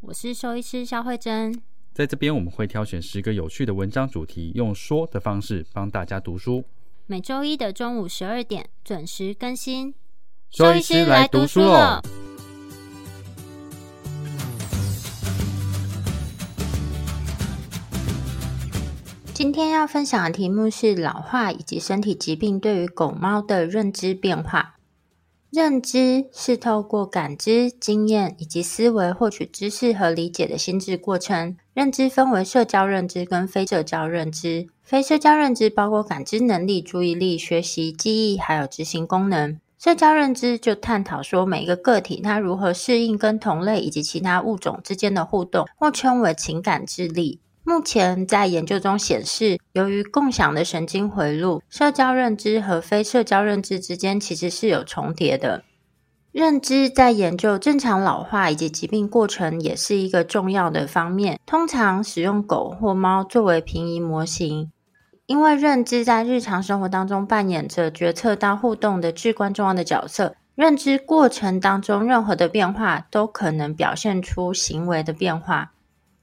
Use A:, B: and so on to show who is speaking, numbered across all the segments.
A: 我是兽医师肖慧珍。
B: 在这边我们会挑选十个有趣的文章主题，用说的方式帮大家读书。
A: 每周一的中午十二点准时更新。
B: 兽医师来读书了。
A: 今天要分享的题目是老化以及身体疾病对于狗猫的认知变化。认知是透过感知、经验以及思维获取知识和理解的心智过程。认知分为社交认知跟非社交认知。非社交认知包括感知能力、注意力、学习、记忆，还有执行功能。社交认知就探讨说每一个个体它如何适应跟同类以及其他物种之间的互动，或称为情感智力。目前在研究中显示，由于共享的神经回路，社交认知和非社交认知之间其实是有重叠的。认知在研究正常老化以及疾病过程也是一个重要的方面。通常使用狗或猫作为平移模型，因为认知在日常生活当中扮演着决策到互动的至关重要的角色。认知过程当中任何的变化都可能表现出行为的变化。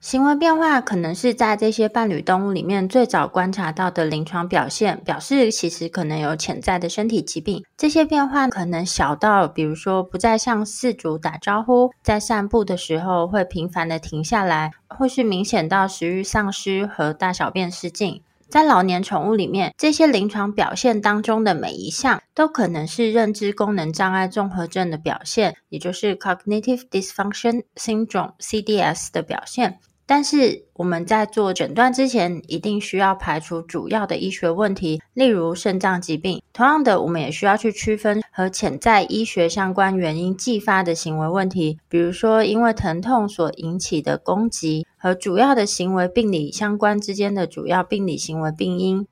A: 行为变化可能是在这些伴侣动物里面最早观察到的临床表现，表示其实可能有潜在的身体疾病。这些变化可能小到，比如说不再向饲主打招呼，在散步的时候会频繁的停下来，或是明显到食欲丧失和大小便失禁。在老年宠物里面，这些临床表现当中的每一项都可能是认知功能障碍综合症的表现，也就是 Cognitive Dysfunction Syndrome（CDS） 的表现。但是我们在做诊断之前，一定需要排除主要的医学问题，例如肾脏疾病。同样的，我们也需要去区分和潜在医学相关原因继发的行为问题，比如说因为疼痛所引起的攻击和主要的行为病理相关之间的主要病理行为病因。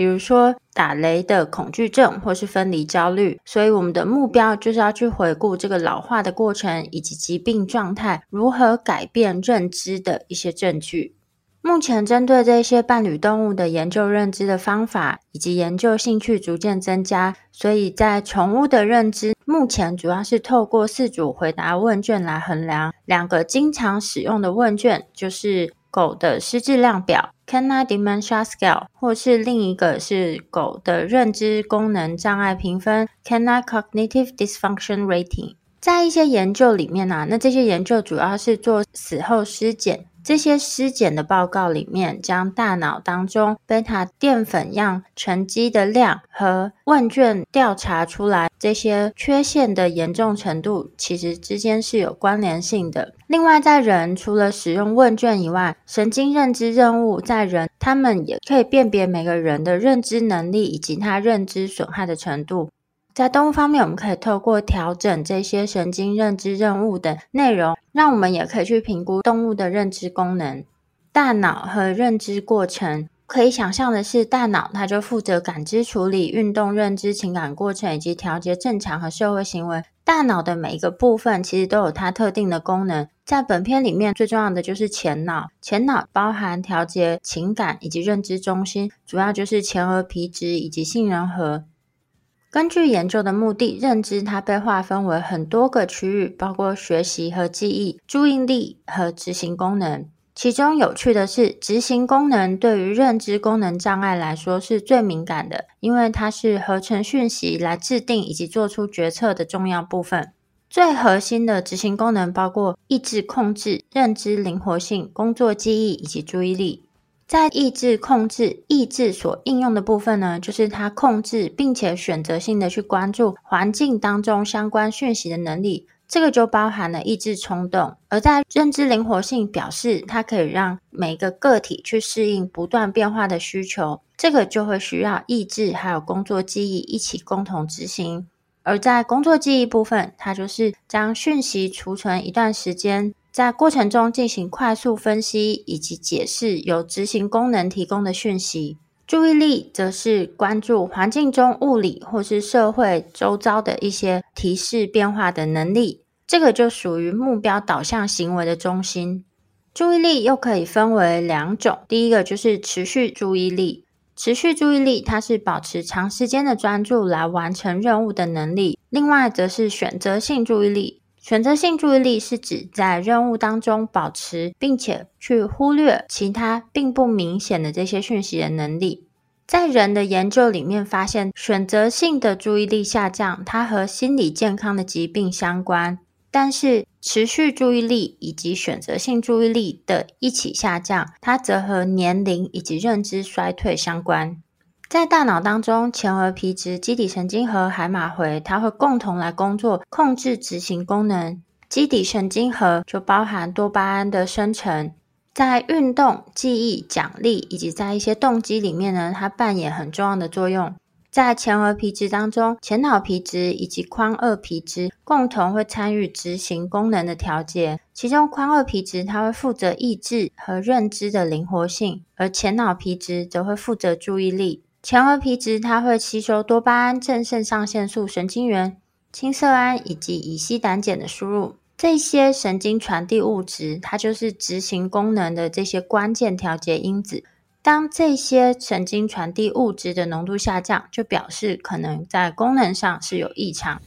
A: 比如说打雷的恐惧症，或是分离焦虑，所以我们的目标就是要去回顾这个老化的过程，以及疾病状态如何改变认知的一些证据。目前针对这些伴侣动物的研究认知的方法，以及研究兴趣逐渐增加，所以在宠物的认知，目前主要是透过四组回答问卷来衡量。两个经常使用的问卷就是。狗的失智量表 （Canine Dementia Scale） 或是另一个是狗的认知功能障碍评分 （Canine Cognitive Dysfunction Rating）。在一些研究里面呢、啊，那这些研究主要是做死后尸检。这些尸检的报告里面，将大脑当中贝塔淀粉样沉积的量和问卷调查出来，这些缺陷的严重程度其实之间是有关联性的。另外，在人除了使用问卷以外，神经认知任务在人，他们也可以辨别每个人的认知能力以及他认知损害的程度。在动物方面，我们可以透过调整这些神经认知任务的内容，让我们也可以去评估动物的认知功能。大脑和认知过程，可以想象的是，大脑它就负责感知、处理、运动、认知、情感过程以及调节正常和社会行为。大脑的每一个部分其实都有它特定的功能。在本篇里面，最重要的就是前脑。前脑包含调节情感以及认知中心，主要就是前额皮质以及杏仁核。根据研究的目的，认知它被划分为很多个区域，包括学习和记忆、注意力和执行功能。其中有趣的是，执行功能对于认知功能障碍来说是最敏感的，因为它是合成讯息来制定以及做出决策的重要部分。最核心的执行功能包括意志控制、认知灵活性、工作记忆以及注意力。在意志控制，意志所应用的部分呢，就是它控制并且选择性的去关注环境当中相关讯息的能力。这个就包含了意志冲动。而在认知灵活性，表示它可以让每个个体去适应不断变化的需求。这个就会需要意志还有工作记忆一起共同执行。而在工作记忆部分，它就是将讯息储存一段时间，在过程中进行快速分析以及解释由执行功能提供的讯息。注意力则是关注环境中物理或是社会周遭的一些提示变化的能力。这个就属于目标导向行为的中心。注意力又可以分为两种，第一个就是持续注意力。持续注意力，它是保持长时间的专注来完成任务的能力。另外，则是选择性注意力。选择性注意力是指在任务当中保持，并且去忽略其他并不明显的这些讯息的能力。在人的研究里面发现，选择性的注意力下降，它和心理健康的疾病相关。但是，持续注意力以及选择性注意力的一起下降，它则和年龄以及认知衰退相关。在大脑当中，前额皮质、基底神经和海马回，它会共同来工作，控制执行功能。基底神经核就包含多巴胺的生成，在运动、记忆、奖励以及在一些动机里面呢，它扮演很重要的作用。在前额皮质当中，前脑皮质以及髋二皮质共同会参与执行功能的调节。其中，髋二皮质它会负责意志和认知的灵活性，而前脑皮质则会负责注意力。前额皮质它会吸收多巴胺、正肾上腺素神经元、青色胺以及乙烯胆碱的输入。这些神经传递物质，它就是执行功能的这些关键调节因子。当这些神经传递物质的浓度下降，就表示可能在功能上是有异常。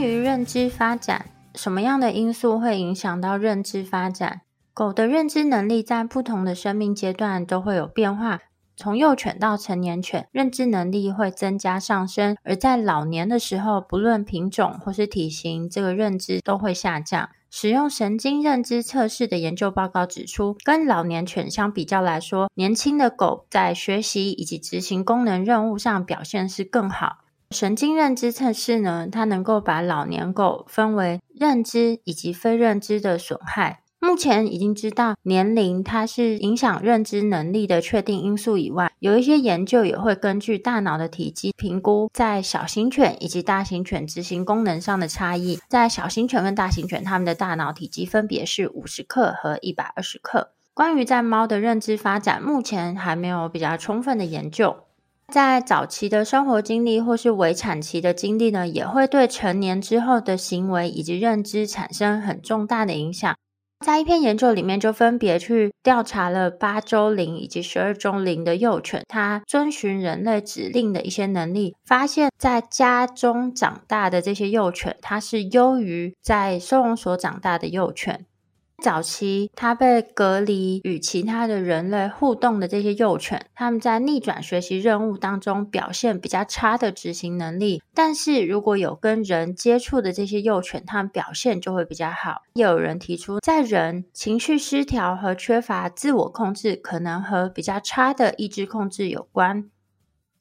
A: 关于认知发展，什么样的因素会影响到认知发展？狗的认知能力在不同的生命阶段都会有变化。从幼犬到成年犬，认知能力会增加上升；而在老年的时候，不论品种或是体型，这个认知都会下降。使用神经认知测试的研究报告指出，跟老年犬相比较来说，年轻的狗在学习以及执行功能任务上表现是更好。神经认知测试呢，它能够把老年狗分为认知以及非认知的损害。目前已经知道年龄它是影响认知能力的确定因素以外，有一些研究也会根据大脑的体积评估在小型犬以及大型犬执行功能上的差异。在小型犬跟大型犬，它们的大脑体积分别是五十克和一百二十克。关于在猫的认知发展，目前还没有比较充分的研究。在早期的生活经历或是围产期的经历呢，也会对成年之后的行为以及认知产生很重大的影响。在一篇研究里面，就分别去调查了八周龄以及十二周龄的幼犬，它遵循人类指令的一些能力，发现，在家中长大的这些幼犬，它是优于在收容所长大的幼犬。早期，它被隔离与其他的人类互动的这些幼犬，它们在逆转学习任务当中表现比较差的执行能力。但是，如果有跟人接触的这些幼犬，它们表现就会比较好。也有人提出，在人情绪失调和缺乏自我控制，可能和比较差的意志控制有关。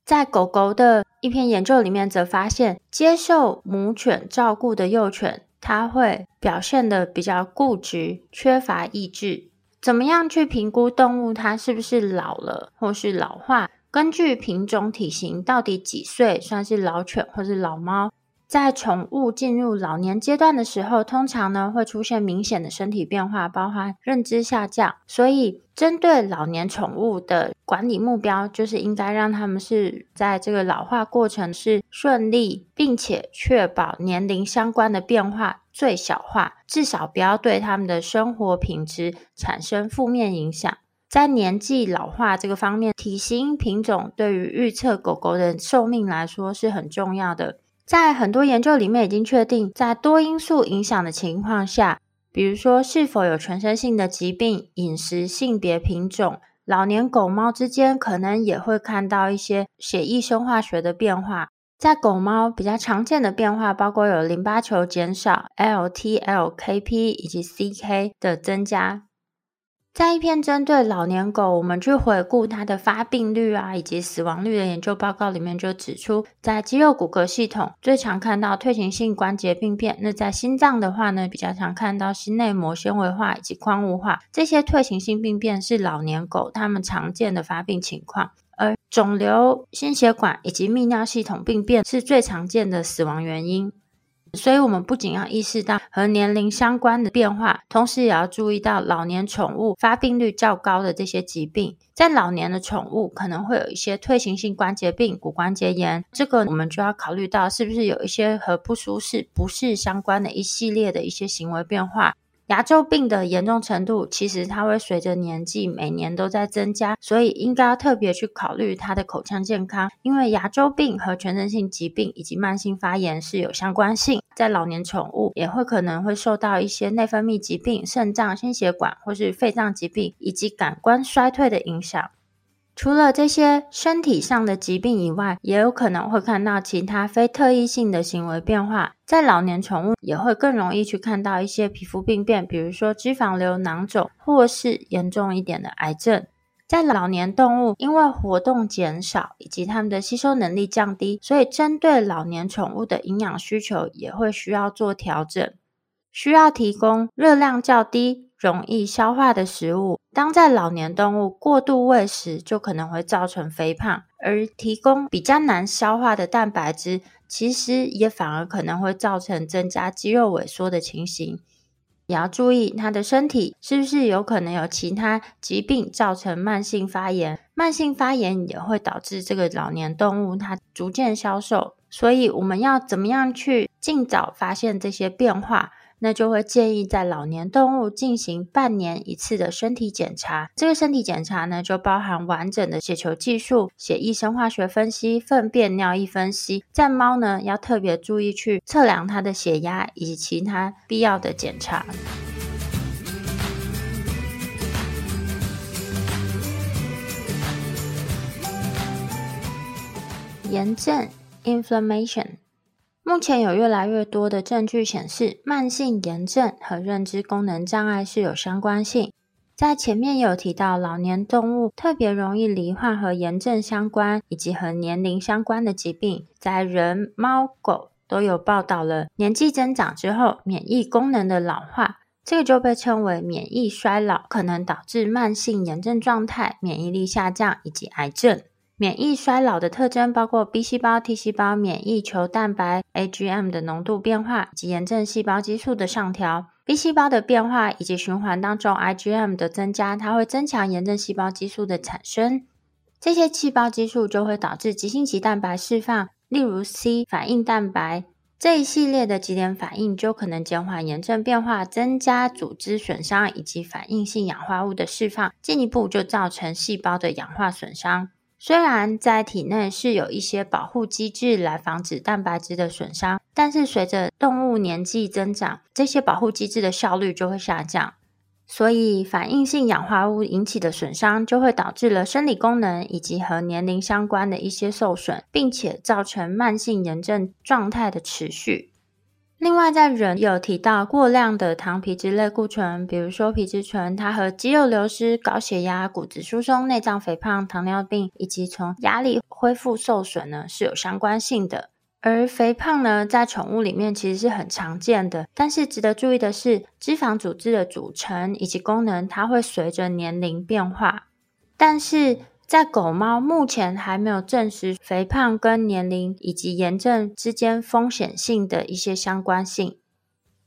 A: 在狗狗的一篇研究里面，则发现接受母犬照顾的幼犬。它会表现的比较固执，缺乏意志。怎么样去评估动物它是不是老了或是老化？根据品种、体型，到底几岁算是老犬或是老猫？在宠物进入老年阶段的时候，通常呢会出现明显的身体变化，包含认知下降。所以，针对老年宠物的管理目标，就是应该让他们是在这个老化过程是顺利，并且确保年龄相关的变化最小化，至少不要对他们的生活品质产生负面影响。在年纪老化这个方面，体型、品种对于预测狗狗的寿命来说是很重要的。在很多研究里面已经确定，在多因素影响的情况下，比如说是否有全身性的疾病、饮食、性别、品种，老年狗猫之间可能也会看到一些血液生化学的变化。在狗猫比较常见的变化包括有淋巴球减少、LT、LKP 以及 CK 的增加。在一篇针对老年狗，我们去回顾它的发病率啊，以及死亡率的研究报告里面就指出，在肌肉骨骼系统最常看到退行性关节病变，那在心脏的话呢，比较常看到心内膜纤维化以及矿物化，这些退行性病变是老年狗它们常见的发病情况，而肿瘤、心血管以及泌尿系统病变是最常见的死亡原因。所以，我们不仅要意识到和年龄相关的变化，同时也要注意到老年宠物发病率较高的这些疾病。在老年的宠物可能会有一些退行性关节病、骨关节炎，这个我们就要考虑到是不是有一些和不舒适、不适相关的一系列的一些行为变化。牙周病的严重程度，其实它会随着年纪每年都在增加，所以应该要特别去考虑它的口腔健康，因为牙周病和全身性疾病以及慢性发炎是有相关性。在老年宠物也会可能会受到一些内分泌疾病、肾脏、心血管或是肺脏疾病以及感官衰退的影响。除了这些身体上的疾病以外，也有可能会看到其他非特异性的行为变化。在老年宠物也会更容易去看到一些皮肤病变，比如说脂肪瘤、囊肿，或是严重一点的癌症。在老年动物，因为活动减少以及它们的吸收能力降低，所以针对老年宠物的营养需求也会需要做调整，需要提供热量较低，容易消化的食物，当在老年动物过度喂食，就可能会造成肥胖；而提供比较难消化的蛋白质，其实也反而可能会造成增加肌肉萎缩的情形。也要注意它的身体是不是有可能有其他疾病造成慢性发炎，慢性发炎也会导致这个老年动物它逐渐消瘦。所以我们要怎么样去尽早发现这些变化？那就会建议在老年动物进行半年一次的身体检查。这个身体检查呢，就包含完整的血球计数、血液生化学分析、粪便尿液分析。在猫呢，要特别注意去测量它的血压以及其他必要的检查。炎症 （inflammation）。目前有越来越多的证据显示，慢性炎症和认知功能障碍是有相关性。在前面有提到，老年动物特别容易罹患和炎症相关以及和年龄相关的疾病。在人、猫、狗都有报道了，年纪增长之后，免疫功能的老化，这个就被称为免疫衰老，可能导致慢性炎症状态、免疫力下降以及癌症。免疫衰老的特征包括 B 细胞、T 细胞、免疫球蛋白 （AGM） 的浓度变化及炎症细胞激素的上调。B 细胞的变化以及循环当中 IgM 的增加，它会增强炎症细胞激素的产生。这些细胞激素就会导致急性期蛋白释放，例如 C 反应蛋白。这一系列的几点反应就可能减缓炎症变化，增加组织损伤以及反应性氧化物的释放，进一步就造成细胞的氧化损伤。虽然在体内是有一些保护机制来防止蛋白质的损伤，但是随着动物年纪增长，这些保护机制的效率就会下降，所以反应性氧化物引起的损伤就会导致了生理功能以及和年龄相关的一些受损，并且造成慢性炎症状态的持续。另外，在人有提到过量的糖皮质类固醇，比如说皮质醇，它和肌肉流失、高血压、骨质疏松、内脏肥胖、糖尿病以及从压力恢复受损呢是有相关性的。而肥胖呢，在宠物里面其实是很常见的，但是值得注意的是，脂肪组织的组成以及功能，它会随着年龄变化，但是。在狗猫目前还没有证实肥胖跟年龄以及炎症之间风险性的一些相关性。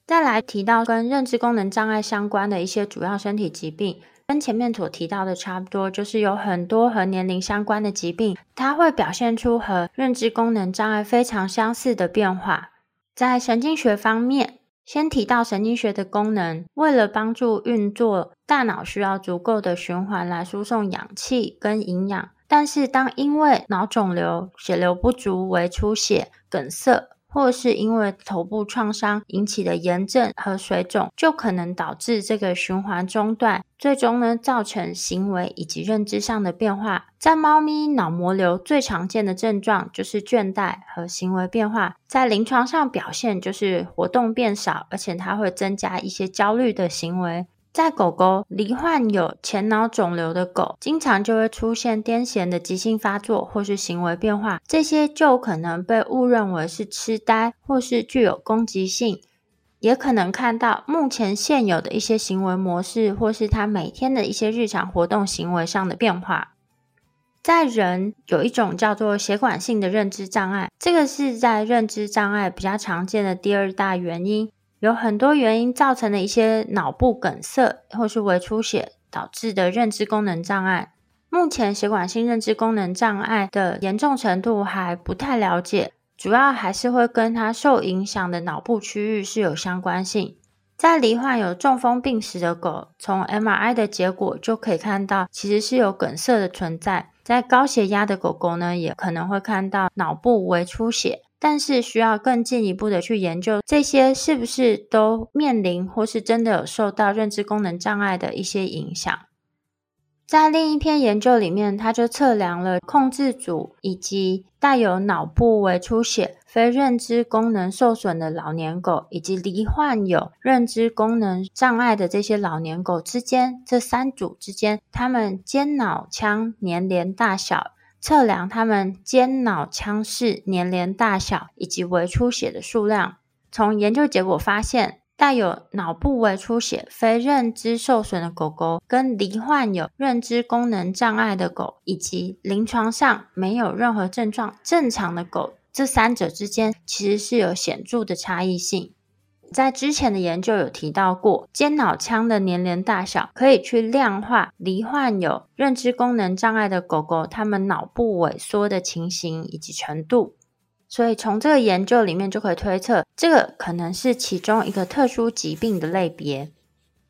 A: 再来提到跟认知功能障碍相关的一些主要身体疾病，跟前面所提到的差不多，就是有很多和年龄相关的疾病，它会表现出和认知功能障碍非常相似的变化。在神经学方面，先提到神经学的功能，为了帮助运作，大脑需要足够的循环来输送氧气跟营养。但是，当因为脑肿瘤、血流不足、为出血、梗塞，或是因为头部创伤引起的炎症和水肿，就可能导致这个循环中断，最终呢造成行为以及认知上的变化。在猫咪脑膜瘤最常见的症状就是倦怠和行为变化，在临床上表现就是活动变少，而且它会增加一些焦虑的行为。在狗狗罹患有前脑肿瘤的狗，经常就会出现癫痫的急性发作或是行为变化，这些就可能被误认为是痴呆或是具有攻击性，也可能看到目前现有的一些行为模式或是它每天的一些日常活动行为上的变化。在人有一种叫做血管性的认知障碍，这个是在认知障碍比较常见的第二大原因。有很多原因造成的一些脑部梗塞或是微出血导致的认知功能障碍。目前血管性认知功能障碍的严重程度还不太了解，主要还是会跟它受影响的脑部区域是有相关性。在罹患有中风病史的狗，从 MRI 的结果就可以看到，其实是有梗塞的存在。在高血压的狗狗呢，也可能会看到脑部微出血，但是需要更进一步的去研究这些是不是都面临或是真的有受到认知功能障碍的一些影响。在另一篇研究里面，他就测量了控制组以及带有脑部微出血、非认知功能受损的老年狗，以及罹患有认知功能障碍的这些老年狗之间，这三组之间，他们间脑腔粘连大小，测量他们间脑腔室粘连大小以及微出血的数量。从研究结果发现，带有脑部微出血、非认知受损的狗狗，跟罹患有认知功能障碍的狗，以及临床上没有任何症状、正常的狗，这三者之间其实是有显著的差异性。在之前的研究有提到过，间脑腔的年龄大小可以去量化罹患有认知功能障碍的狗狗，它们脑部萎缩的情形以及程度。所以从这个研究里面就可以推测，这个可能是其中一个特殊疾病的类别。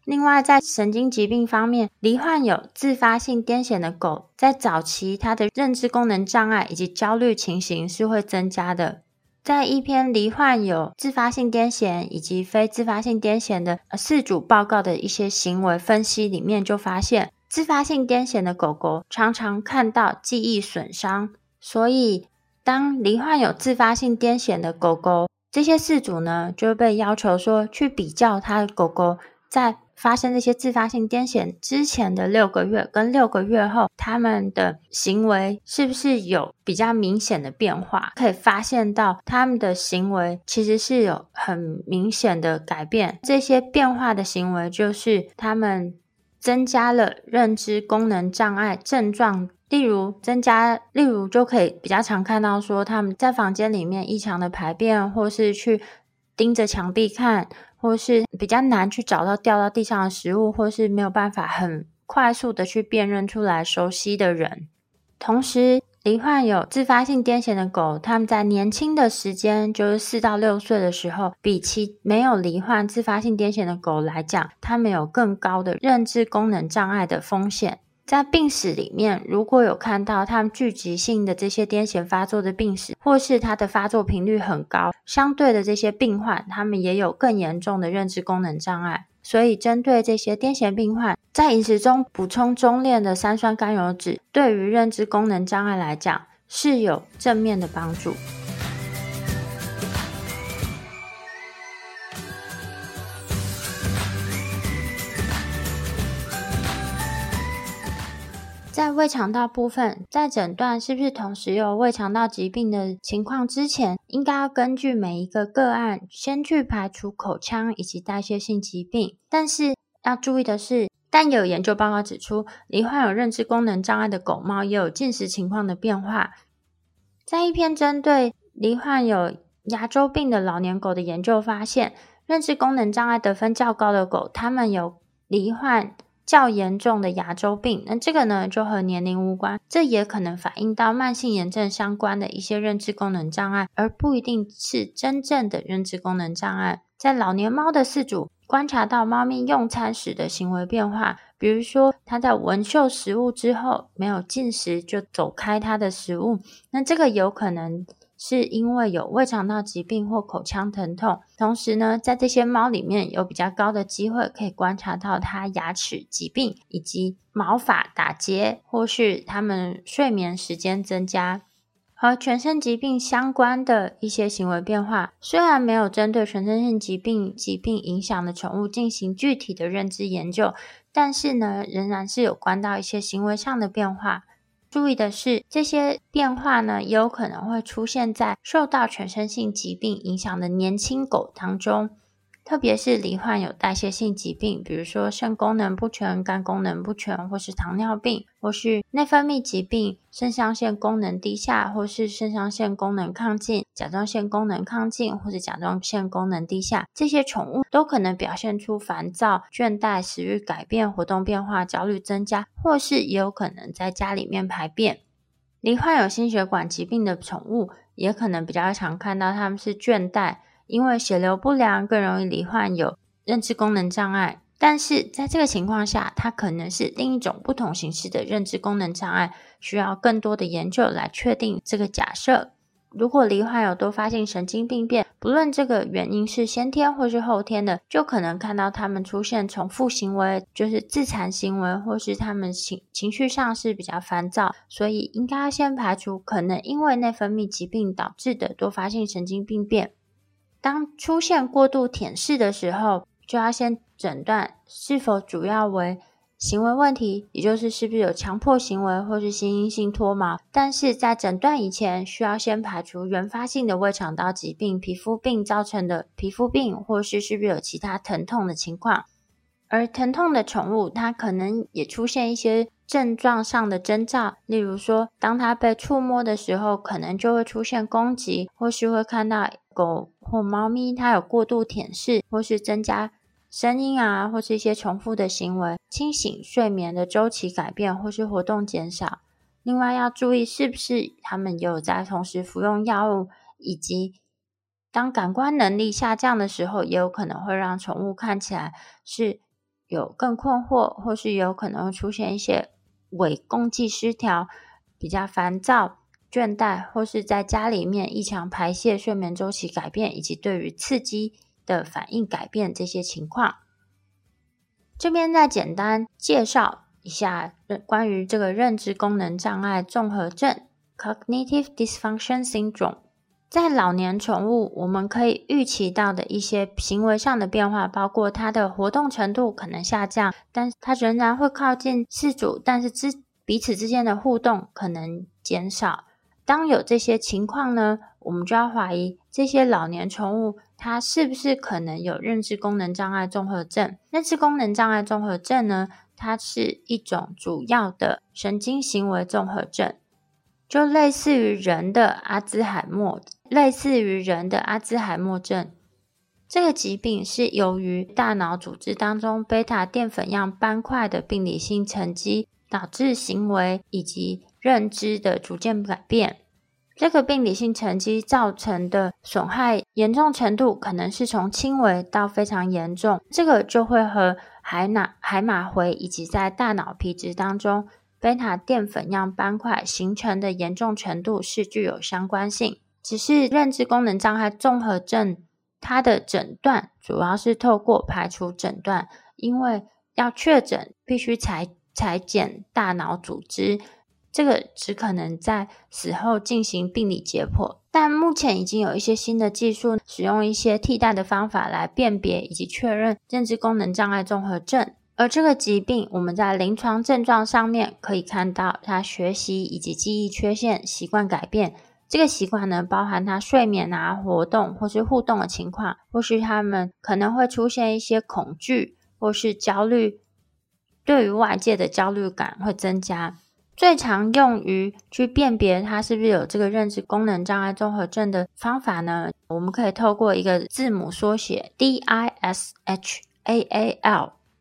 A: 另外，在神经疾病方面，罹患有自发性癫痫的狗，在早期它的认知功能障碍以及焦虑情形是会增加的。在一篇罹患有自发性癫痫以及非自发性癫痫的四组报告的一些行为分析里面，就发现自发性癫痫的狗狗常常看到记忆损伤，所以。当罹患有自发性癫痫的狗狗，这些饲主呢，就被要求说去比较他的狗狗在发生这些自发性癫痫之前的六个月跟六个月后，他们的行为是不是有比较明显的变化？可以发现到他们的行为其实是有很明显的改变。这些变化的行为就是他们增加了认知功能障碍症状。例如增加，例如就可以比较常看到说他们在房间里面异常的排便，或是去盯着墙壁看，或是比较难去找到掉到地上的食物，或是没有办法很快速的去辨认出来熟悉的人。同时，罹患有自发性癫痫的狗，他们在年轻的时间，就是四到六岁的时候，比其没有罹患自发性癫痫的狗来讲，他们有更高的认知功能障碍的风险。在病史里面，如果有看到他们聚集性的这些癫痫发作的病史，或是它的发作频率很高，相对的这些病患，他们也有更严重的认知功能障碍。所以，针对这些癫痫病患，在饮食中补充中链的三酸甘油酯，对于认知功能障碍来讲是有正面的帮助。在胃肠道部分，在诊断是不是同时有胃肠道疾病的情况之前，应该要根据每一个个案先去排除口腔以及代谢性疾病。但是要注意的是，但有研究报告指出，罹患有认知功能障碍的狗猫也有进食情况的变化。在一篇针对罹患有牙周病的老年狗的研究发现，认知功能障碍得分较高的狗，它们有罹患。较严重的牙周病，那这个呢就和年龄无关，这也可能反映到慢性炎症相关的一些认知功能障碍，而不一定是真正的认知功能障碍。在老年猫的饲主观察到猫咪用餐时的行为变化，比如说它在闻嗅食物之后没有进食就走开它的食物，那这个有可能。是因为有胃肠道疾病或口腔疼痛，同时呢，在这些猫里面有比较高的机会可以观察到它牙齿疾病，以及毛发打结，或是它们睡眠时间增加。和全身疾病相关的一些行为变化，虽然没有针对全身性疾病疾病影响的宠物进行具体的认知研究，但是呢，仍然是有关到一些行为上的变化。注意的是，这些变化呢，也有可能会出现在受到全身性疾病影响的年轻狗当中。特别是罹患有代谢性疾病，比如说肾功能不全、肝功能不全，或是糖尿病，或是内分泌疾病、肾上腺功能低下，或是肾上腺功能亢进、甲状腺功能亢进，或者甲状腺功能低下，这些宠物都可能表现出烦躁、倦怠、食欲改变、活动变化、焦虑增加，或是也有可能在家里面排便。罹患有心血管疾病的宠物，也可能比较常看到它们是倦怠。因为血流不良，更容易罹患有认知功能障碍。但是在这个情况下，它可能是另一种不同形式的认知功能障碍，需要更多的研究来确定这个假设。如果罹患有多发性神经病变，不论这个原因是先天或是后天的，就可能看到他们出现重复行为，就是自残行为，或是他们情情绪上是比较烦躁，所以应该要先排除可能因为内分泌疾病导致的多发性神经病变。当出现过度舔舐的时候，就要先诊断是否主要为行为问题，也就是是不是有强迫行为或是心因性脱毛。但是在诊断以前，需要先排除原发性的胃肠道疾病、皮肤病造成的皮肤病，或是是不是有其他疼痛的情况。而疼痛的宠物，它可能也出现一些症状上的征兆，例如说，当它被触摸的时候，可能就会出现攻击，或是会看到狗或猫咪它有过度舔舐，或是增加声音啊，或是一些重复的行为，清醒睡眠的周期改变，或是活动减少。另外要注意，是不是它们有在同时服用药物，以及当感官能力下降的时候，也有可能会让宠物看起来是。有更困惑，或是有可能出现一些伪共济失调、比较烦躁、倦怠，或是在家里面异常排泄、睡眠周期改变，以及对于刺激的反应改变这些情况。这边再简单介绍一下关于这个认知功能障碍综合症 （Cognitive Dysfunction Syndrome）。在老年宠物，我们可以预期到的一些行为上的变化，包括它的活动程度可能下降，但它仍然会靠近饲主，但是之彼此之间的互动可能减少。当有这些情况呢，我们就要怀疑这些老年宠物它是不是可能有认知功能障碍综合症。认知功能障碍综合症呢，它是一种主要的神经行为综合症。就类似于人的阿兹海默，类似于人的阿兹海默症，这个疾病是由于大脑组织当中贝塔淀粉样斑块的病理性沉积，导致行为以及认知的逐渐改变。这个病理性沉积造成的损害严重程度，可能是从轻微到非常严重。这个就会和海马海马回以及在大脑皮质当中。贝塔淀粉样斑块形成的严重程度是具有相关性，只是认知功能障碍综合症，它的诊断主要是透过排除诊断，因为要确诊必须采采检大脑组织，这个只可能在死后进行病理解剖。但目前已经有一些新的技术，使用一些替代的方法来辨别以及确认认知功能障碍综合症。而这个疾病，我们在临床症状上面可以看到，他学习以及记忆缺陷、习惯改变。这个习惯呢，包含他睡眠啊、活动或是互动的情况，或是他们可能会出现一些恐惧或是焦虑，对于外界的焦虑感会增加。最常用于去辨别他是不是有这个认知功能障碍综合症的方法呢，我们可以透过一个字母缩写 DISHAAL。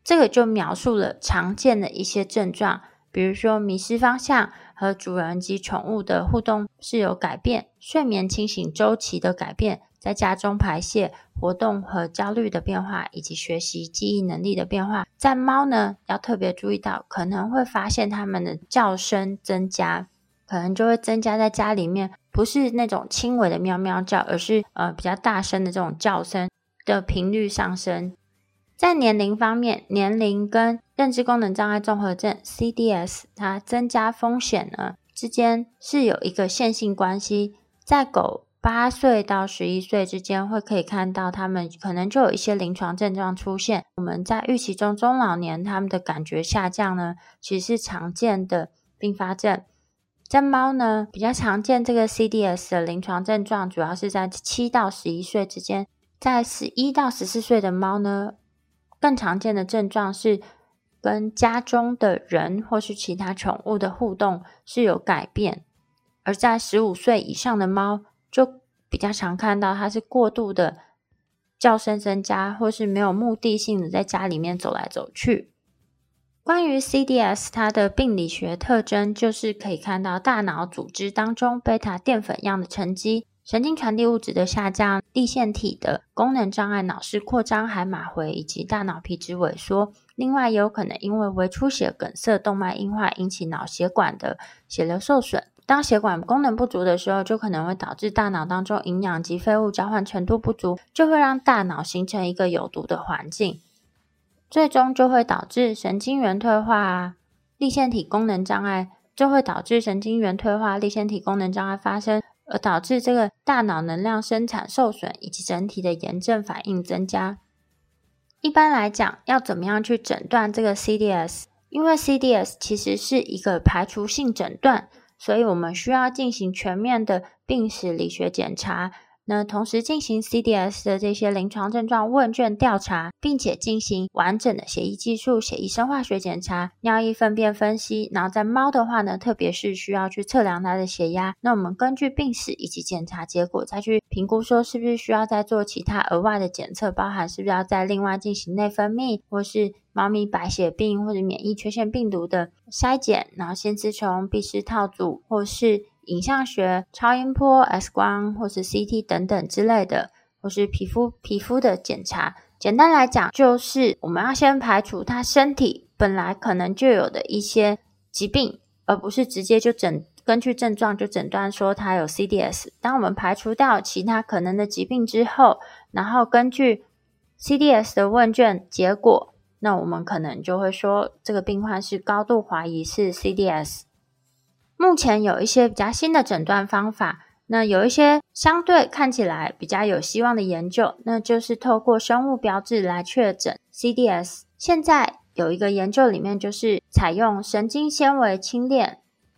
A: 这个就描述了常见的一些症状，比如说迷失方向和主人及宠物的互动是有改变，睡眠清醒周期的改变，在家中排泄、活动和焦虑的变化，以及学习记忆能力的变化。在猫呢，要特别注意到，可能会发现它们的叫声增加，可能就会增加在家里面，不是那种轻微的喵喵叫，而是呃比较大声的这种叫声的频率上升。在年龄方面，年龄跟认知功能障碍综合症 （CDS） 它增加风险呢，之间是有一个线性关系，在狗八岁到十一岁之间，会可以看到它们可能就有一些临床症状出现。我们在预期中中老年它们的感觉下降呢，其实是常见的并发症。在猫呢，比较常见这个 CDS 的临床症状，主要是在七到十一岁之间。在十一到十四岁的猫呢，更常见的症状是跟家中的人或是其他宠物的互动是有改变。而在十五岁以上的猫，就比较常看到它是过度的叫声增加，或是没有目的性的在家里面走来走去。关于 CDS，它的病理学特征就是可以看到大脑组织当中贝塔淀粉样的沉积、神经传递物质的下降、粒线体的功能障碍、脑室扩张、海马回以及大脑皮质萎缩。另外，也有可能因为微出血、梗塞、动脉硬化引起脑血管的血流受损。当血管功能不足的时候，就可能会导致大脑当中营养及废物交换程度不足，就会让大脑形成一个有毒的环境。最终就会导致神经元退化啊，粒线体功能障碍，就会导致神经元退化、粒线体功能障碍发生，而导致这个大脑能量生产受损，以及整体的炎症反应增加。一般来讲，要怎么样去诊断这个 CDS？因为 CDS 其实是一个排除性诊断，所以我们需要进行全面的病史理学检查。那同时进行 CDS 的这些临床症状问卷调查，并且进行完整的血液技术、血液生化学检查、尿液粪便分析。然后在猫的话呢，特别是需要去测量它的血压。那我们根据病史以及检查结果，再去评估说是不是需要再做其他额外的检测，包含是不是要再另外进行内分泌，或是猫咪白血病或者免疫缺陷病毒的筛检，然后线丝虫、壁虱套组，或是。影像学、超音波、X 光或是 CT 等等之类的，或是皮肤皮肤的检查。简单来讲，就是我们要先排除他身体本来可能就有的一些疾病，而不是直接就诊根据症状就诊断说他有 CDS。当我们排除掉其他可能的疾病之后，然后根据 CDS 的问卷结果，那我们可能就会说这个病患是高度怀疑是 CDS。目前有一些比较新的诊断方法，那有一些相对看起来比较有希望的研究，那就是透过生物标志来确诊 CDS。现在有一个研究里面就是采用神经纤维轻链，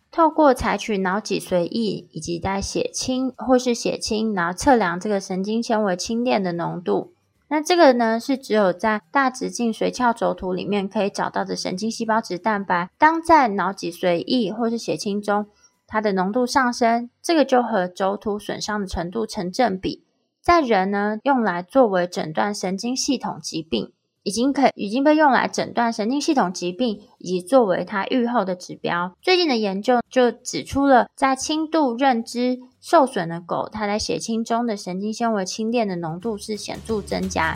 A: 透过采取脑脊髓液以及在血清或是血清，然后测量这个神经纤维轻链的浓度。那这个呢，是只有在大直径髓鞘轴突里面可以找到的神经细胞质蛋白。当在脑脊髓液或是血清中，它的浓度上升，这个就和轴突损伤的程度成正比。在人呢，用来作为诊断神经系统疾病。已经可以已经被用来诊断神经系统疾病，以及作为它愈后的指标。最近的研究就指出了，在轻度认知受损的狗，它在血清中的神经纤维轻链的浓度是显著增加。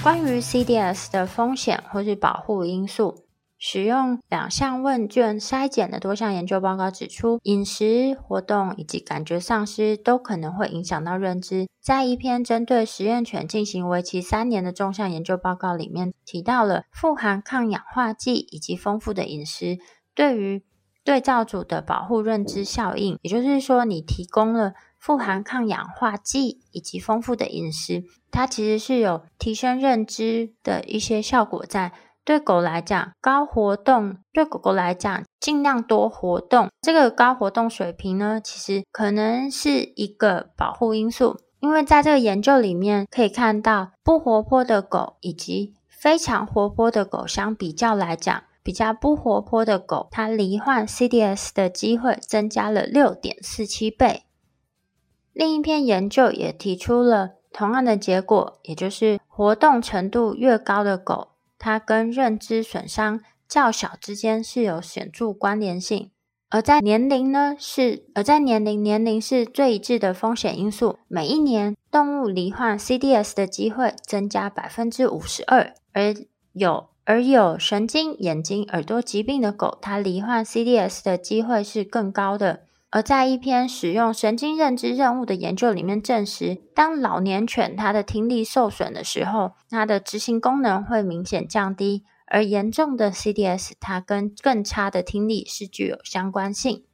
A: 关于 CDS 的风险或是保护因素，使用两项问卷筛检的多项研究报告指出，饮食、活动以及感觉丧失都可能会影响到认知。在一篇针对实验犬进行为期三年的纵向研究报告里面，提到了富含抗氧化剂以及丰富的饮食对于对照组的保护认知效应。也就是说，你提供了。富含抗氧化剂以及丰富的饮食，它其实是有提升认知的一些效果在。对狗来讲，高活动对狗狗来讲，尽量多活动，这个高活动水平呢，其实可能是一个保护因素。因为在这个研究里面可以看到，不活泼的狗以及非常活泼的狗相比较来讲，比较不活泼的狗，它罹患 CDS 的机会增加了六点四七倍。另一篇研究也提出了同样的结果，也就是活动程度越高的狗，它跟认知损伤较小之间是有显著关联性。而在年龄呢，是而在年龄，年龄是最一致的风险因素。每一年动物罹患 CDS 的机会增加百分之五十二，而有而有神经、眼睛、耳朵疾病的狗，它罹患 CDS 的机会是更高的。而在一篇使用神经认知任务的研究里面证实，当老年犬它的听力受损的时候，它的执行功能会明显降低。而严重的 CDS，它跟更差的听力是具有相关性。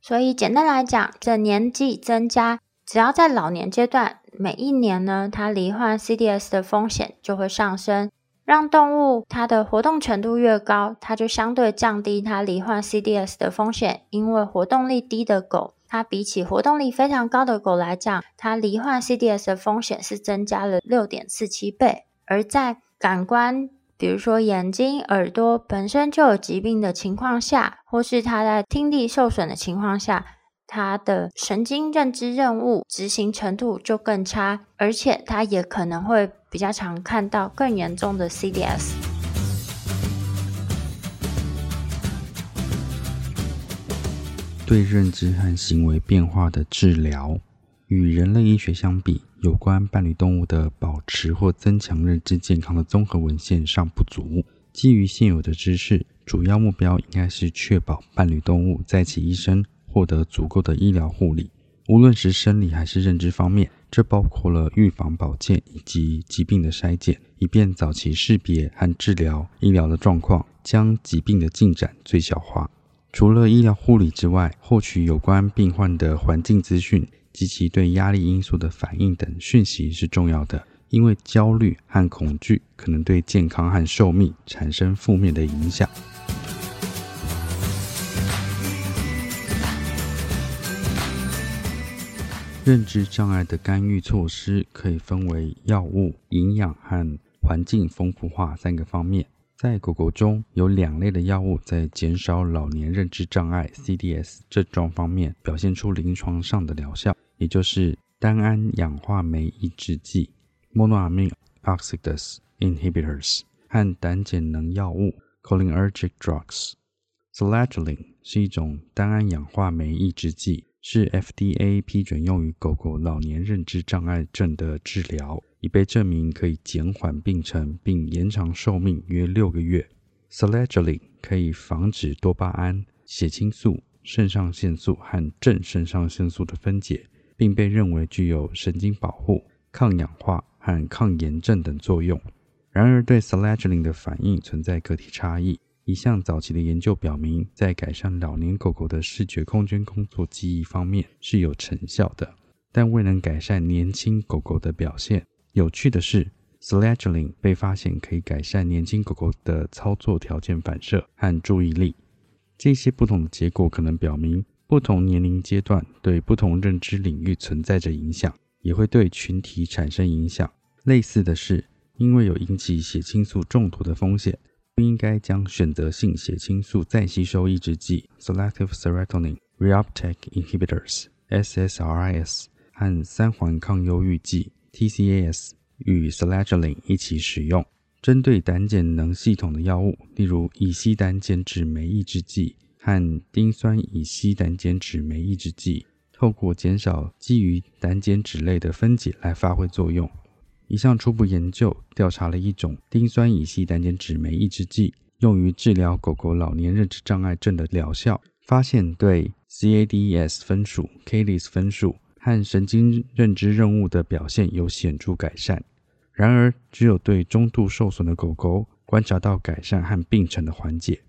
A: 所以简单来讲，这年纪增加，只要在老年阶段，每一年呢，它罹患 CDS 的风险就会上升。让动物它的活动程度越高，它就相对降低它罹患 CDS 的风险。因为活动力低的狗，它比起活动力非常高的狗来讲，它罹患 CDS 的风险是增加了六点四七倍。而在感官，比如说，眼睛、耳朵本身就有疾病的情况下，或是它在听力受损的情况下，他的神经认知任务执行程度就更差，而且他也可能会比较常看到更严重的 CDS。
B: 对认知和行为变化的治疗，与人类医学相比。有关伴侣动物的保持或增强认知健康的综合文献尚不足。基于现有的知识，主要目标应该是确保伴侣动物在其一生获得足够的医疗护理，无论是生理还是认知方面。这包括了预防保健以及疾病的筛检，以便早期识别和治疗医疗的状况，将疾病的进展最小化。除了医疗护理之外，获取有关病患的环境资讯。及其对压力因素的反应等讯息是重要的，因为焦虑和恐惧可能对健康和寿命产生负面的影响。认知障碍的干预措施可以分为药物、营养和环境丰富化三个方面。在狗狗中有两类的药物在减少老年认知障碍 （CDS） 症状方面表现出临床上的疗效。也就是单胺氧化酶抑制剂 （monoamine oxidase inhibitors） 和胆碱能药物 （cholinergic drugs）。Sertraline 是一种单胺氧化酶抑制剂，是 FDA 批准用于狗狗老年认知障碍症的治疗，已被证明可以减缓病程并延长寿命约六个月。Sertraline 可以防止多巴胺、血清素、肾上腺素和正肾上腺素的分解。并被认为具有神经保护、抗氧化和抗炎症等作用。然而，对 Sertraline 的反应存在个体差异。一项早期的研究表明，在改善老年狗狗的视觉空间工作记忆方面是有成效的，但未能改善年轻狗狗的表现。有趣的是，Sertraline 被发现可以改善年轻狗狗的操作条件反射和注意力。这些不同的结果可能表明，不同年龄阶段对不同认知领域存在着影响，也会对群体产生影响。类似的是，因为有引起血清素中毒的风险，不应该将选择性血清素再吸收抑制剂 （Selective Serotonin Reuptake Inhibitors，SSRIs） 和三环抗忧郁剂 （TCAS） 与 Sertraline 一起使用。针对胆碱能系统的药物，例如乙烯胆碱酯酶抑制剂。和丁酸乙烯胆碱酯酶抑制剂透过减少基于胆碱酯类的分解来发挥作用。一项初步研究调查了一种丁酸乙醯胆碱酯酶抑制剂用于治疗狗狗老年认知障碍症的疗效，发现对 CADES 分数、CADES 分数和神经认知任务的表现有显著改善。然而，只有对中度受损的狗狗观察到改善和病程的缓解。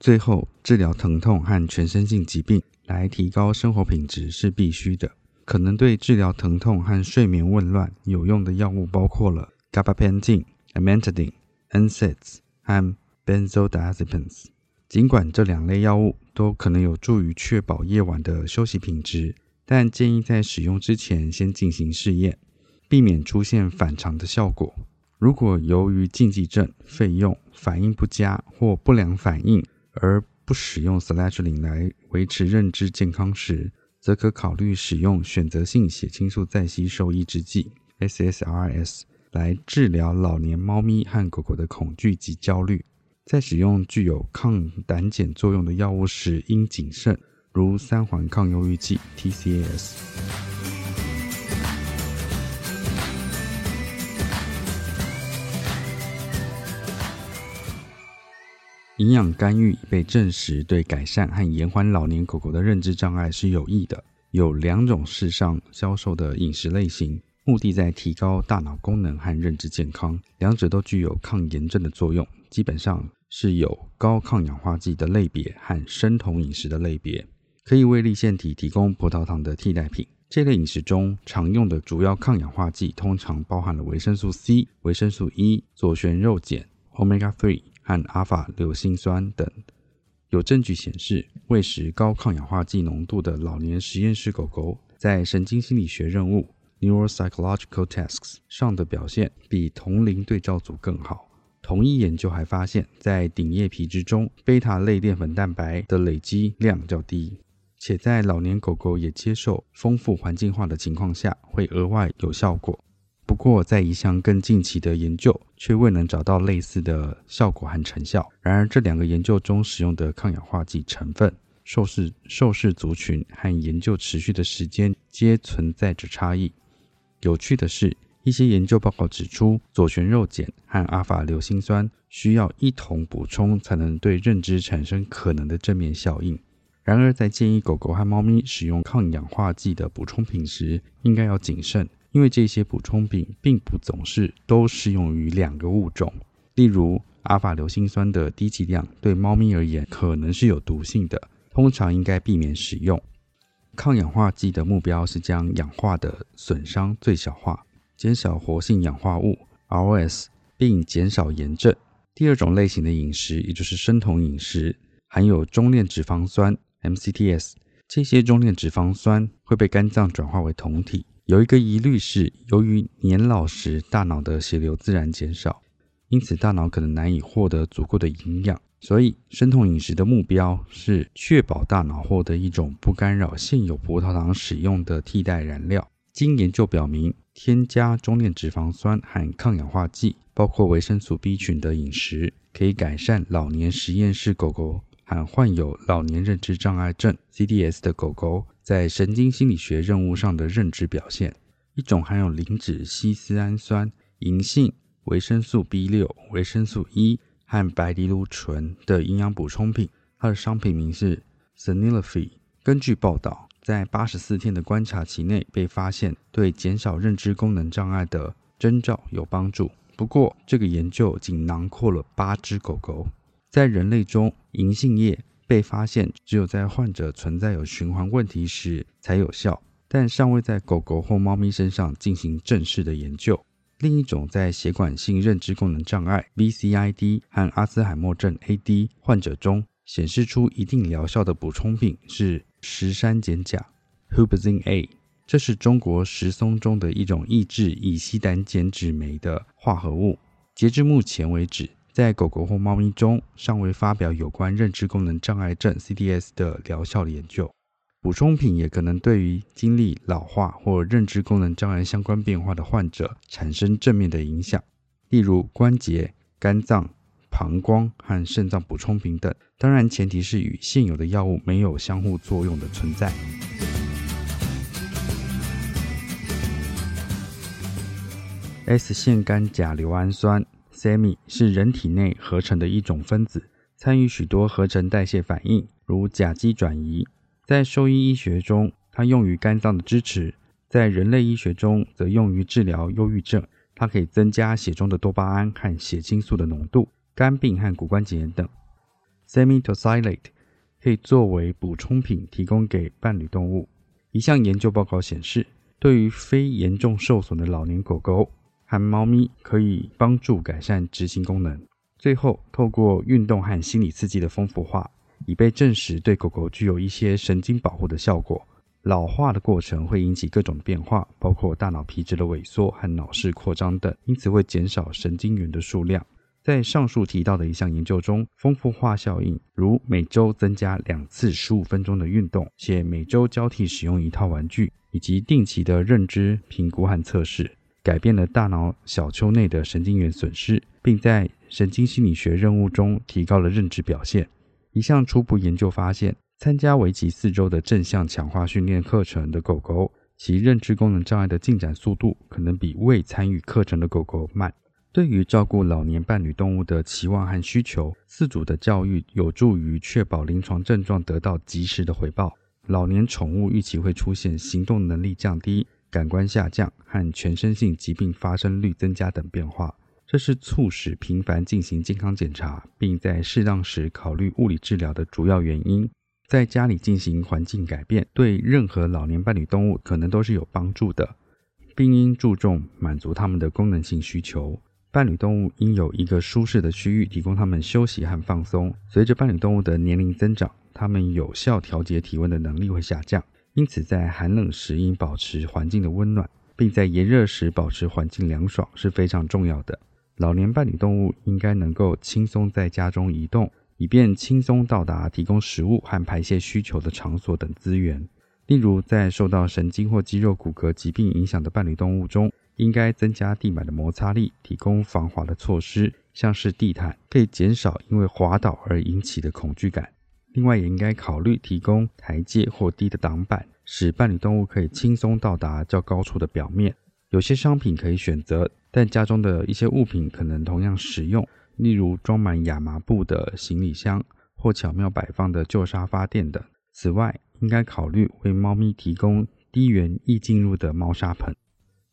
B: 最后，治疗疼痛和全身性疾病来提高生活品质是必须的。可能对治疗疼痛和睡眠紊乱有用的药物包括了 gabapentin、amantadine、NSAIDs 和 benzodiazepines。尽管这两类药物都可能有助于确保夜晚的休息品质，但建议在使用之前先进行试验，避免出现反常的效果。如果由于禁忌症、费用、反应不佳或不良反应，而不使用 Sertraline 来维持认知健康时，则可考虑使用选择性血清素再吸收抑制剂 （SSRS） 来治疗老年猫咪和狗狗的恐惧及焦虑。在使用具有抗胆碱作用的药物时，应谨慎，如三环抗忧郁剂 （TCAS）。营养干预被证实对改善和延缓老年狗狗的认知障碍是有益的。有两种市上销售的饮食类型，目的在提高大脑功能和认知健康，两者都具有抗炎症的作用。基本上是有高抗氧化剂的类别和生酮饮食的类别，可以为粒线体提供葡萄糖的替代品。这类饮食中常用的主要抗氧化剂通常包含了维生素 C、维生素 E、左旋肉碱、Omega Three。和阿法硫辛酸等，有证据显示，喂食高抗氧化剂浓度的老年实验室狗狗，在神经心理学任务 （Neuropsychological Tasks） 上的表现比同龄对照组更好。同一研究还发现，在顶叶皮质中，贝塔类淀粉蛋白的累积量较低，且在老年狗狗也接受丰富环境化的情况下，会额外有效果。不过，在一项更近期的研究却未能找到类似的效果和成效。然而，这两个研究中使用的抗氧化剂成分、受试受试族群和研究持续的时间皆存在着差异。有趣的是，一些研究报告指出，左旋肉碱和阿法硫辛酸需要一同补充才能对认知产生可能的正面效应。然而，在建议狗狗和猫咪使用抗氧化剂的补充品时，应该要谨慎。因为这些补充品并不总是都适用于两个物种，例如阿法硫辛酸的低剂量对猫咪而言可能是有毒性的，通常应该避免使用。抗氧化剂的目标是将氧化的损伤最小化，减少活性氧化物 ROS，并减少炎症。第二种类型的饮食，也就是生酮饮食，含有中链脂肪酸 MCTs，这些中链脂肪酸会被肝脏转化为酮体。有一个疑虑是，由于年老时大脑的血流自然减少，因此大脑可能难以获得足够的营养。所以，生酮饮食的目标是确保大脑获得一种不干扰现有葡萄糖使用的替代燃料。经研究表明，添加中链脂肪酸和抗氧化剂，包括维生素 B 群的饮食，可以改善老年实验室狗狗和患有老年认知障碍症 （CDS） 的狗狗。在神经心理学任务上的认知表现，一种含有磷脂烯丝氨酸、银杏、维生素 B 六、维生素 E 和白藜芦醇的营养补充品，它的商品名是 s e n i l i f y。根据报道，在八十四天的观察期内被发现对减少认知功能障碍的征兆有帮助。不过，这个研究仅囊括了八只狗狗。在人类中，银杏叶。被发现只有在患者存在有循环问题时才有效，但尚未在狗狗或猫咪身上进行正式的研究。另一种在血管性认知功能障碍 （VCID） 和阿兹海默症 （AD） 患者中显示出一定疗效的补充品是石山碱钾 （Huperzine A），这是中国石松中的一种抑制乙烯胆碱酯酶的化合物。截至目前为止，在狗狗或猫咪中，尚未发表有关认知功能障碍症 （CDS） 的疗效的研究。补充品也可能对于经历老化或认知功能障碍相关变化的患者产生正面的影响，例如关节、肝脏、膀胱和肾脏补充品等。当然，前提是与现有的药物没有相互作用的存在。S 腺苷甲硫胺酸。SAMI 是人体内合成的一种分子，参与许多合成代谢反应，如甲基转移。在兽医医学中，它用于肝脏的支持；在人类医学中，则用于治疗忧郁症。它可以增加血中的多巴胺和血清素的浓度、肝病和骨关节炎等。SAMe tosylate 可以作为补充品提供给伴侣动物。一项研究报告显示，对于非严重受损的老年狗狗。和猫咪可以帮助改善执行功能。最后，透过运动和心理刺激的丰富化，已被证实对狗狗具有一些神经保护的效果。老化的过程会引起各种变化，包括大脑皮质的萎缩和脑室扩张等，因此会减少神经元的数量。在上述提到的一项研究中，丰富化效应如每周增加两次十五分钟的运动，且每周交替使用一套玩具，以及定期的认知评估和测试。改变了大脑小丘内的神经元损失，并在神经心理学任务中提高了认知表现。一项初步研究发现，参加为期四周的正向强化训练课程的狗狗，其认知功能障碍的进展速度可能比未参与课程的狗狗慢。对于照顾老年伴侣动物的期望和需求，饲主的教育有助于确保临床症状得到及时的回报。老年宠物预期会出现行动能力降低、感官下降和全身性疾病发生率增加等变化，这是促使频繁进行健康检查，并在适当时考虑物理治疗的主要原因。在家里进行环境改变，对任何老年伴侣动物可能都是有帮助的，并应注重满足它们的功能性需求。伴侣动物应有一个舒适的区域，提供它们休息和放松。随着伴侣动物的年龄增长，它们有效调节体温的能力会下降，因此在寒冷时应保持环境的温暖，并在炎热时保持环境凉爽是非常重要的。老年伴侣动物应该能够轻松在家中移动，以便轻松到达提供食物和排泄需求的场所等资源。例如，在受到神经或肌肉骨骼疾病影响的伴侣动物中，应该增加地板的摩擦力，提供防滑的措施，像是地毯，可以减少因为滑倒而引起的恐惧感。另外，也应该考虑提供台阶或低的挡板，使伴侣动物可以轻松到达较高处的表面。有些商品可以选择，但家中的一些物品可能同样实用，例如装满亚麻布的行李箱或巧妙摆放的旧沙发垫等。此外，应该考虑为猫咪提供低原易进入的猫砂盆。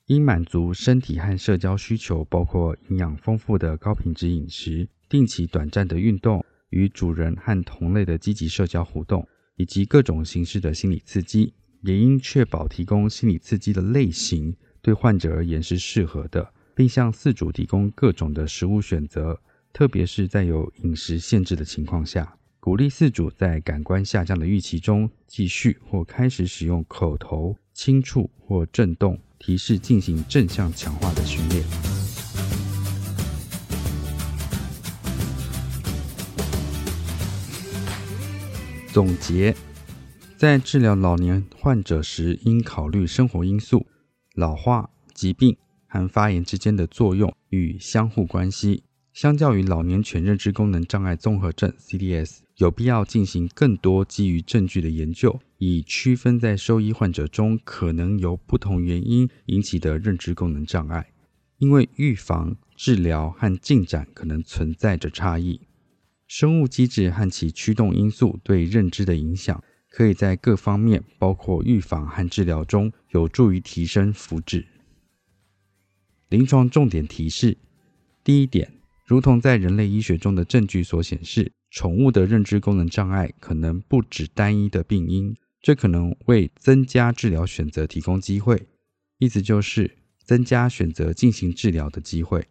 B: 应满足身体和社交需求，包括营养丰富的高品质饮食、定期短暂的运动、与主人和同类的积极社交互动，以及各种形式的心理刺激。也应确保提供心理刺激的类型对患者而言是适合的，并向饲主提供各种的食物选择，特别是在有饮食限制的情况下。鼓励饲主在感官下降的预期中，继续或开始使用口头、轻触或震动。提示进行正向强化的训练。总结：在治疗老年患者时，应考虑生活因素、老化、疾病和发炎之间的作用与相互关系。相较于老年犬认知功能障碍综合症 （CDS），有必要进行更多基于证据的研究，以区分在兽医患者中可能由不同原因引起的认知功能障碍。因为预防、治疗和进展可能存在着差异，生物机制和其驱动因素对认知的影响，可以在各方面，包括预防和治疗中，有助于提升福祉。临床重点提示：第一点。如同在人类医学中的证据所显示，宠物的认知功能障碍可能不止单一的病因，这可能为增加治疗选择提供机会，意思就是增加选择进行治疗的机会。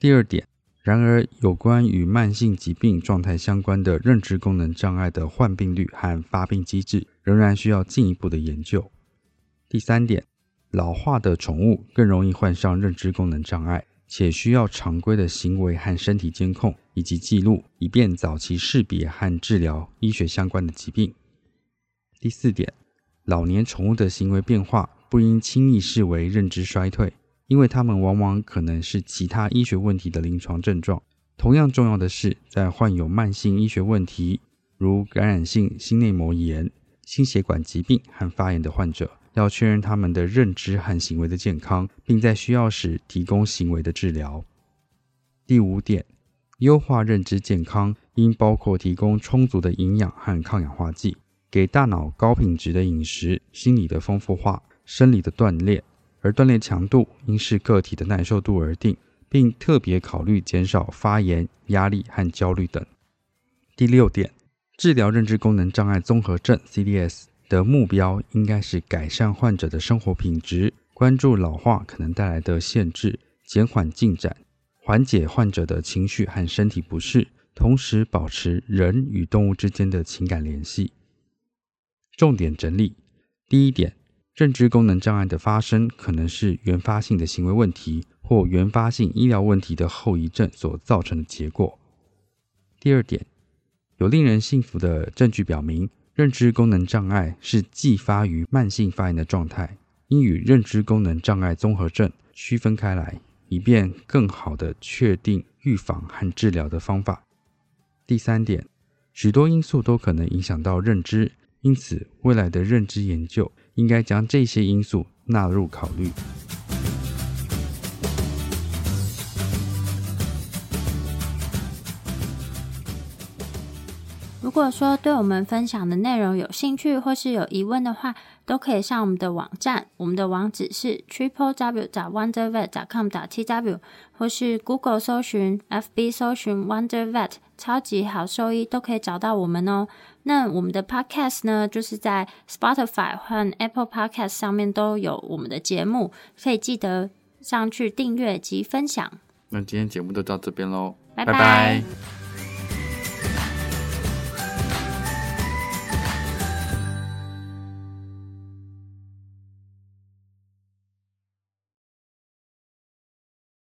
B: 第二点，然而有关与慢性疾病状态相关的认知功能障碍的患病率和发病机制仍然需要进一步的研究。第三点，老化的宠物更容易患上认知功能障碍。且需要常规的行为和身体监控以及记录，以便早期识别和治疗医学相关的疾病。第四点，老年宠物的行为变化不应轻易视为认知衰退，因为它们往往可能是其他医学问题的临床症状。同样重要的是，在患有慢性医学问题，如感染性心内膜炎、心血管疾病和发炎的患者。要确认他们的认知和行为的健康，并在需要时提供行为的治疗。第五点，优化认知健康应包括提供充足的营养和抗氧化剂，给大脑高品质的饮食、心理的丰富化、生理的锻炼，而锻炼强度应视个体的耐受度而定，并特别考虑减少发炎、压力和焦虑等。第六点，治疗认知功能障碍综合症 （CDS）。的目标应该是改善患者的生活品质，关注老化可能带来的限制，减缓进展，缓解患者的情绪和身体不适，同时保持人与动物之间的情感联系。重点整理：第一点，认知功能障碍的发生可能是原发性的行为问题或原发性医疗问题的后遗症所造成的结果。第二点，有令人信服的证据表明。认知功能障碍是继发于慢性发炎的状态，应与认知功能障碍综合症区分开来，以便更好地确定预防和治疗的方法。第三点，许多因素都可能影响到认知，因此未来的认知研究应该将这些因素纳入考虑。
A: 如果说对我们分享的内容有兴趣或是有疑问的话，都可以上我们的网站，我们的网址是 triple w wondervet 点 com 点 tw，或是 Google 搜寻、FB 搜寻 Wondervet 超级好兽医，都可以找到我们哦。那我们的 Podcast 呢，就是在 Spotify 和 Apple Podcast 上面都有我们的节目，可以记得上去订阅及分享。
B: 那今天节目就到这边喽，
A: 拜拜。
B: 拜拜。